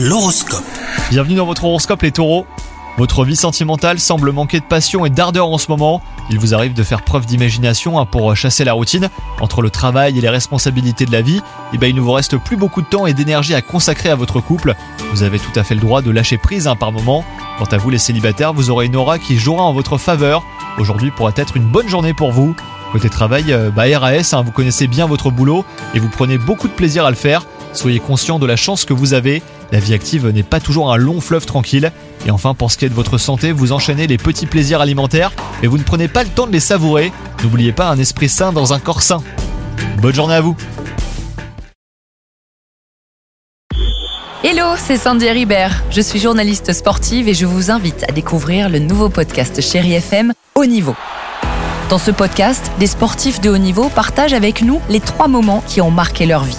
L'horoscope. Bienvenue dans votre horoscope les taureaux. Votre vie sentimentale semble manquer de passion et d'ardeur en ce moment. Il vous arrive de faire preuve d'imagination hein, pour chasser la routine. Entre le travail et les responsabilités de la vie, eh ben, il ne vous reste plus beaucoup de temps et d'énergie à consacrer à votre couple. Vous avez tout à fait le droit de lâcher prise hein, par moment. Quant à vous les célibataires, vous aurez une aura qui jouera en votre faveur. Aujourd'hui pourrait être une bonne journée pour vous. Côté travail, euh, bah RAS, hein, vous connaissez bien votre boulot et vous prenez beaucoup de plaisir à le faire. Soyez conscient de la chance que vous avez. La vie active n'est pas toujours un long fleuve tranquille. Et enfin, pour ce qui est de votre santé, vous enchaînez les petits plaisirs alimentaires, mais vous ne prenez pas le temps de les savourer. N'oubliez pas un esprit sain dans un corps sain. Bonne journée à vous Hello, c'est Sandy Ribert. Je suis journaliste sportive et je vous invite à découvrir le nouveau podcast Chéri FM Haut Niveau. Dans ce podcast, des sportifs de haut niveau partagent avec nous les trois moments qui ont marqué leur vie.